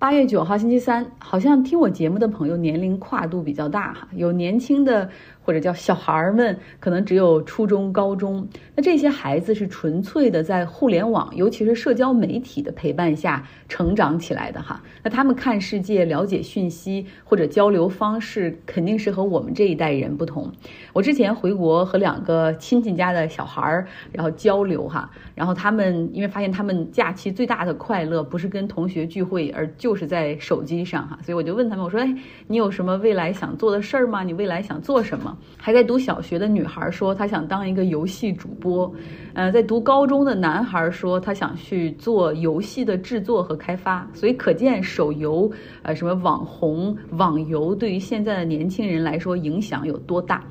八月九号星期三，好像听我节目的朋友年龄跨度比较大哈，有年轻的。或者叫小孩儿们，可能只有初中、高中。那这些孩子是纯粹的在互联网，尤其是社交媒体的陪伴下成长起来的哈。那他们看世界、了解讯息或者交流方式，肯定是和我们这一代人不同。我之前回国和两个亲戚家的小孩儿，然后交流哈，然后他们因为发现他们假期最大的快乐不是跟同学聚会，而就是在手机上哈，所以我就问他们，我说：“哎，你有什么未来想做的事儿吗？你未来想做什么？”还在读小学的女孩说，她想当一个游戏主播。呃，在读高中的男孩说，他想去做游戏的制作和开发。所以可见，手游，呃，什么网红、网游，对于现在的年轻人来说影响有多大。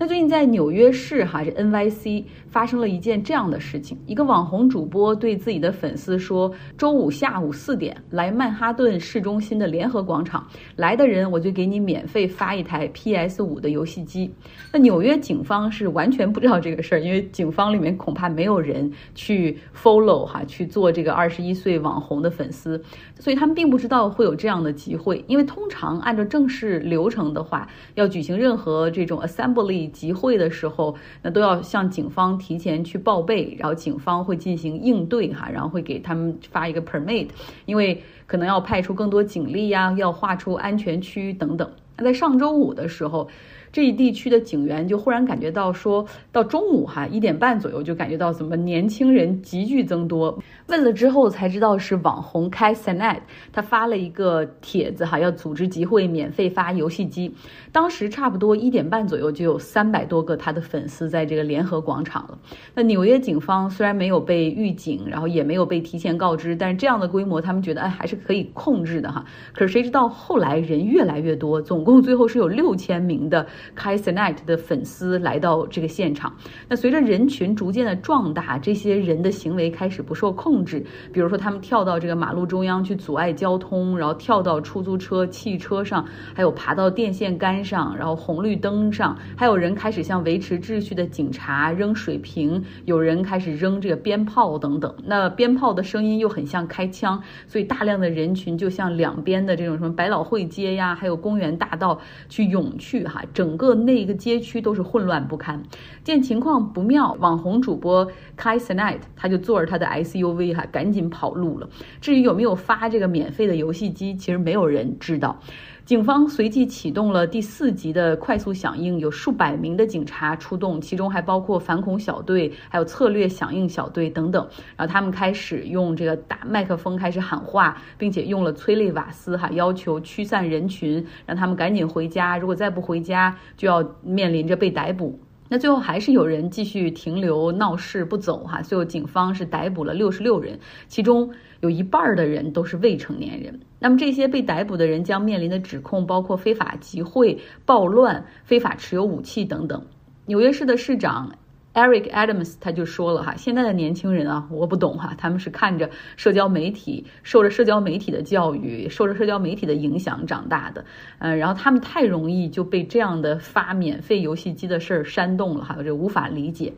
那最近在纽约市哈，这 NYC 发生了一件这样的事情：一个网红主播对自己的粉丝说，周五下午四点来曼哈顿市中心的联合广场，来的人我就给你免费发一台 PS 五的游戏机。那纽约警方是完全不知道这个事儿，因为警方里面恐怕没有人去 follow 哈去做这个二十一岁网红的粉丝，所以他们并不知道会有这样的集会。因为通常按照正式流程的话，要举行任何这种 assembly。集会的时候，那都要向警方提前去报备，然后警方会进行应对哈，然后会给他们发一个 permit，因为可能要派出更多警力呀，要划出安全区等等。那在上周五的时候。这一地区的警员就忽然感觉到，说到中午哈一点半左右就感觉到怎么年轻人急剧增多。问了之后才知道是网红开 Sanet，他发了一个帖子哈，要组织集会，免费发游戏机。当时差不多一点半左右就有三百多个他的粉丝在这个联合广场了。那纽约警方虽然没有被预警，然后也没有被提前告知，但是这样的规模他们觉得哎还是可以控制的哈。可是谁知道后来人越来越多，总共最后是有六千名的。开 s n i t 的粉丝来到这个现场，那随着人群逐渐的壮大，这些人的行为开始不受控制。比如说，他们跳到这个马路中央去阻碍交通，然后跳到出租车、汽车上，还有爬到电线杆上，然后红绿灯上，还有人开始向维持秩序的警察扔水瓶，有人开始扔这个鞭炮等等。那鞭炮的声音又很像开枪，所以大量的人群就向两边的这种什么百老汇街呀，还有公园大道去涌去哈，整。整个那个街区都是混乱不堪，见情况不妙，网红主播 Kai s n i t 他就坐着他的 SUV 哈，赶紧跑路了。至于有没有发这个免费的游戏机，其实没有人知道。警方随即启动了第四级的快速响应，有数百名的警察出动，其中还包括反恐小队，还有策略响应小队等等。然后他们开始用这个打麦克风开始喊话，并且用了催泪瓦斯哈，要求驱散人群，让他们赶紧回家。如果再不回家，就要面临着被逮捕。那最后还是有人继续停留闹事不走哈，最后警方是逮捕了六十六人，其中有一半儿的人都是未成年人。那么这些被逮捕的人将面临的指控包括非法集会、暴乱、非法持有武器等等。纽约市的市长。Eric Adams 他就说了哈，现在的年轻人啊，我不懂哈，他们是看着社交媒体，受着社交媒体的教育，受着社交媒体的影响长大的，嗯，然后他们太容易就被这样的发免费游戏机的事儿煽动了哈，我就无法理解。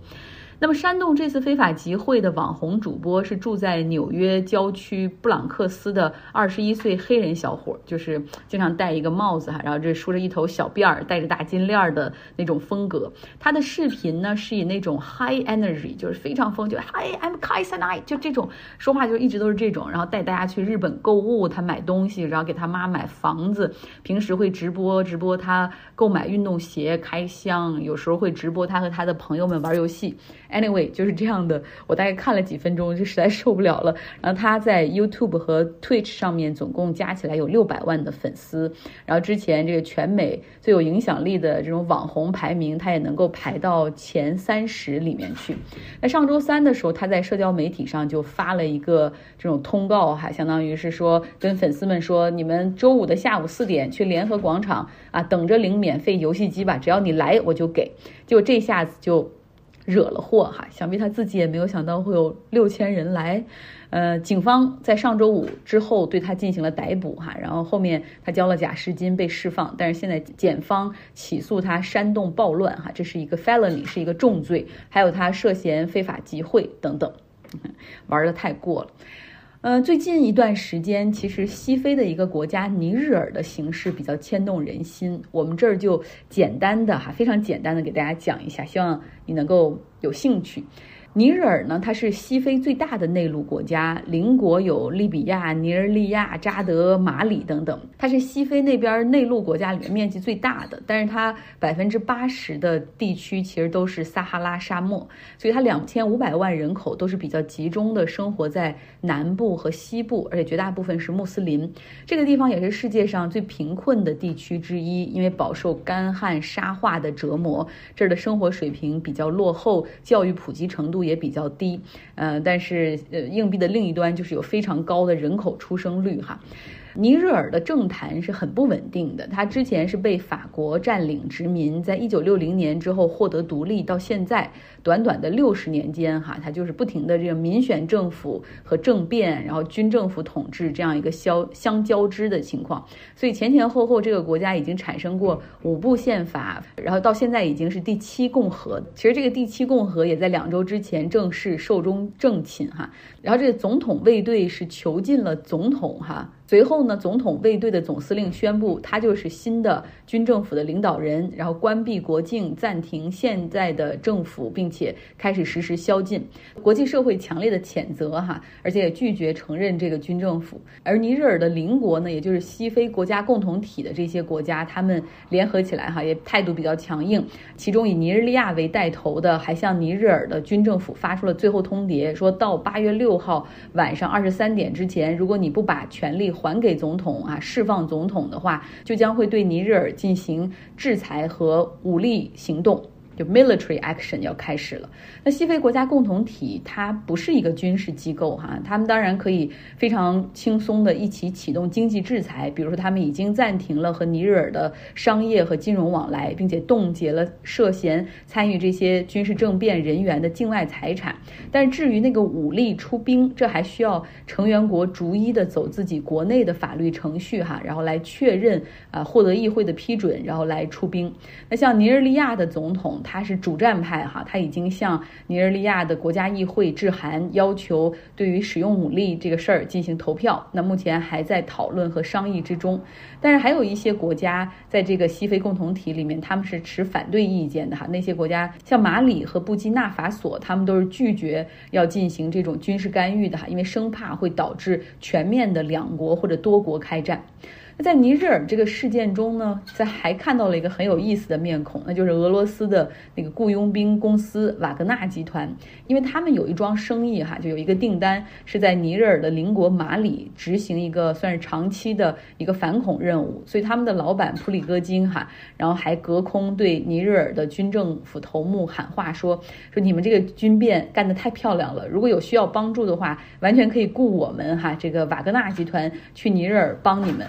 那么煽动这次非法集会的网红主播是住在纽约郊区布朗克斯的二十一岁黑人小伙，就是经常戴一个帽子哈，然后这梳着一头小辫儿，戴着大金链儿的那种风格。他的视频呢是以那种 high energy，就是非常疯，就 Hi I'm Kai Sanai，就这种说话就一直都是这种，然后带大家去日本购物，他买东西，然后给他妈买房子，平时会直播直播他购买运动鞋、开箱，有时候会直播他和他的朋友们玩游戏。Anyway，就是这样的。我大概看了几分钟，就实在受不了了。然后他在 YouTube 和 Twitch 上面总共加起来有六百万的粉丝。然后之前这个全美最有影响力的这种网红排名，他也能够排到前三十里面去。那上周三的时候，他在社交媒体上就发了一个这种通告，哈，相当于是说跟粉丝们说：你们周五的下午四点去联合广场啊，等着领免费游戏机吧，只要你来我就给。就这下子就。惹了祸哈，想必他自己也没有想到会有六千人来，呃，警方在上周五之后对他进行了逮捕哈，然后后面他交了假释金被释放，但是现在检方起诉他煽动暴乱哈，这是一个 felony，是一个重罪，还有他涉嫌非法集会等等，玩的太过了。呃，最近一段时间，其实西非的一个国家尼日尔的形势比较牵动人心。我们这儿就简单的哈，非常简单的给大家讲一下，希望你能够有兴趣。尼日尔呢，它是西非最大的内陆国家，邻国有利比亚、尼日利亚、扎德、马里等等。它是西非那边内陆国家里面面积最大的，但是它百分之八十的地区其实都是撒哈拉沙漠，所以它两千五百万人口都是比较集中的生活在南部和西部，而且绝大部分是穆斯林。这个地方也是世界上最贫困的地区之一，因为饱受干旱、沙化的折磨，这儿的生活水平比较落后，教育普及程度也比较低，呃，但是呃，硬币的另一端就是有非常高的人口出生率哈。尼日尔的政坛是很不稳定的，他之前是被法国占领殖民，在一九六零年之后获得独立，到现在短短的六十年间，哈，他就是不停的这个民选政府和政变，然后军政府统治这样一个相相交织的情况，所以前前后后这个国家已经产生过五部宪法，然后到现在已经是第七共和，其实这个第七共和也在两周之前正式寿终正寝哈，然后这个总统卫队是囚禁了总统哈。随后呢，总统卫队的总司令宣布，他就是新的军政府的领导人，然后关闭国境，暂停现在的政府，并且开始实施宵禁。国际社会强烈的谴责哈，而且也拒绝承认这个军政府。而尼日尔的邻国呢，也就是西非国家共同体的这些国家，他们联合起来哈，也态度比较强硬。其中以尼日利亚为带头的，还向尼日尔的军政府发出了最后通牒，说到八月六六号晚上二十三点之前，如果你不把权力还给总统啊，释放总统的话，就将会对尼日尔进行制裁和武力行动。就 military action 要开始了。那西非国家共同体它不是一个军事机构哈，他们当然可以非常轻松的一起启动经济制裁，比如说他们已经暂停了和尼日尔的商业和金融往来，并且冻结了涉嫌参与这些军事政变人员的境外财产。但至于那个武力出兵，这还需要成员国逐一的走自己国内的法律程序哈，然后来确认啊，获得议会的批准，然后来出兵。那像尼日利亚的总统。他是主战派哈，他已经向尼日利亚的国家议会致函，要求对于使用武力这个事儿进行投票。那目前还在讨论和商议之中。但是还有一些国家在这个西非共同体里面，他们是持反对意见的哈。那些国家像马里和布基纳法索，他们都是拒绝要进行这种军事干预的哈，因为生怕会导致全面的两国或者多国开战。那在尼日尔这个事件中呢，在还看到了一个很有意思的面孔，那就是俄罗斯的那个雇佣兵公司瓦格纳集团，因为他们有一桩生意哈，就有一个订单是在尼日尔的邻国马里执行一个算是长期的一个反恐任务，所以他们的老板普里戈金哈，然后还隔空对尼日尔的军政府头目喊话说说你们这个军变干得太漂亮了，如果有需要帮助的话，完全可以雇我们哈这个瓦格纳集团去尼日尔帮你们。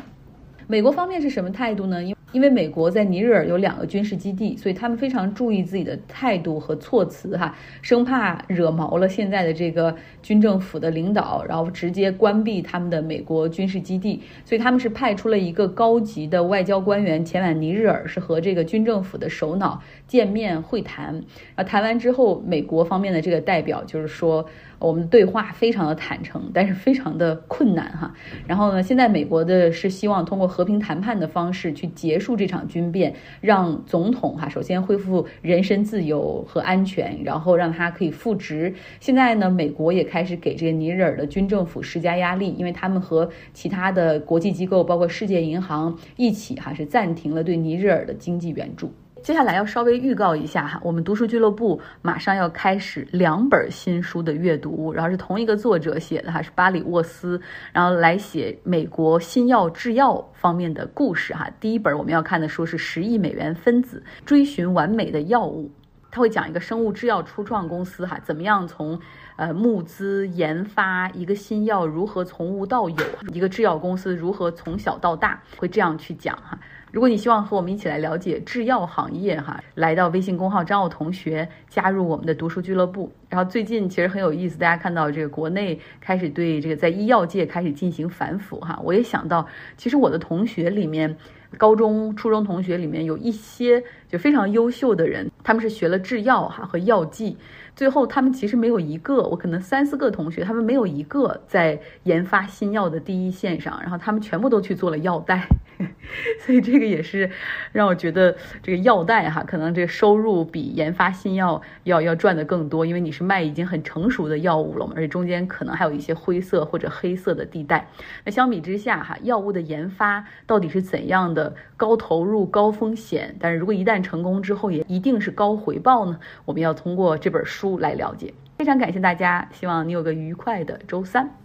美国方面是什么态度呢？因因为美国在尼日尔有两个军事基地，所以他们非常注意自己的态度和措辞，哈，生怕惹毛了现在的这个军政府的领导，然后直接关闭他们的美国军事基地。所以他们是派出了一个高级的外交官员前往尼日尔，是和这个军政府的首脑见面会谈。啊，谈完之后，美国方面的这个代表就是说。我们对话非常的坦诚，但是非常的困难哈。然后呢，现在美国的是希望通过和平谈判的方式去结束这场军变，让总统哈首先恢复人身自由和安全，然后让他可以复职。现在呢，美国也开始给这个尼日尔的军政府施加压力，因为他们和其他的国际机构，包括世界银行一起哈是暂停了对尼日尔的经济援助。接下来要稍微预告一下哈，我们读书俱乐部马上要开始两本新书的阅读，然后是同一个作者写的哈，是巴里沃斯，然后来写美国新药制药方面的故事哈。第一本我们要看的书是《十亿美元分子：追寻完美的药物》，他会讲一个生物制药初创公司哈，怎么样从呃募资研发一个新药，如何从无到有，一个制药公司如何从小到大，会这样去讲哈。如果你希望和我们一起来了解制药行业，哈，来到微信公号张奥同学，加入我们的读书俱乐部。然后最近其实很有意思，大家看到这个国内开始对这个在医药界开始进行反腐，哈，我也想到，其实我的同学里面，高中、初中同学里面有一些就非常优秀的人，他们是学了制药哈和药剂。最后，他们其实没有一个我可能三四个同学，他们没有一个在研发新药的第一线上，然后他们全部都去做了药代。所以这个也是让我觉得这个药代哈，可能这个收入比研发新药要要赚的更多，因为你是卖已经很成熟的药物了嘛，而且中间可能还有一些灰色或者黑色的地带。那相比之下哈，药物的研发到底是怎样的高投入高风险，但是如果一旦成功之后也一定是高回报呢？我们要通过这本书来了解。非常感谢大家，希望你有个愉快的周三。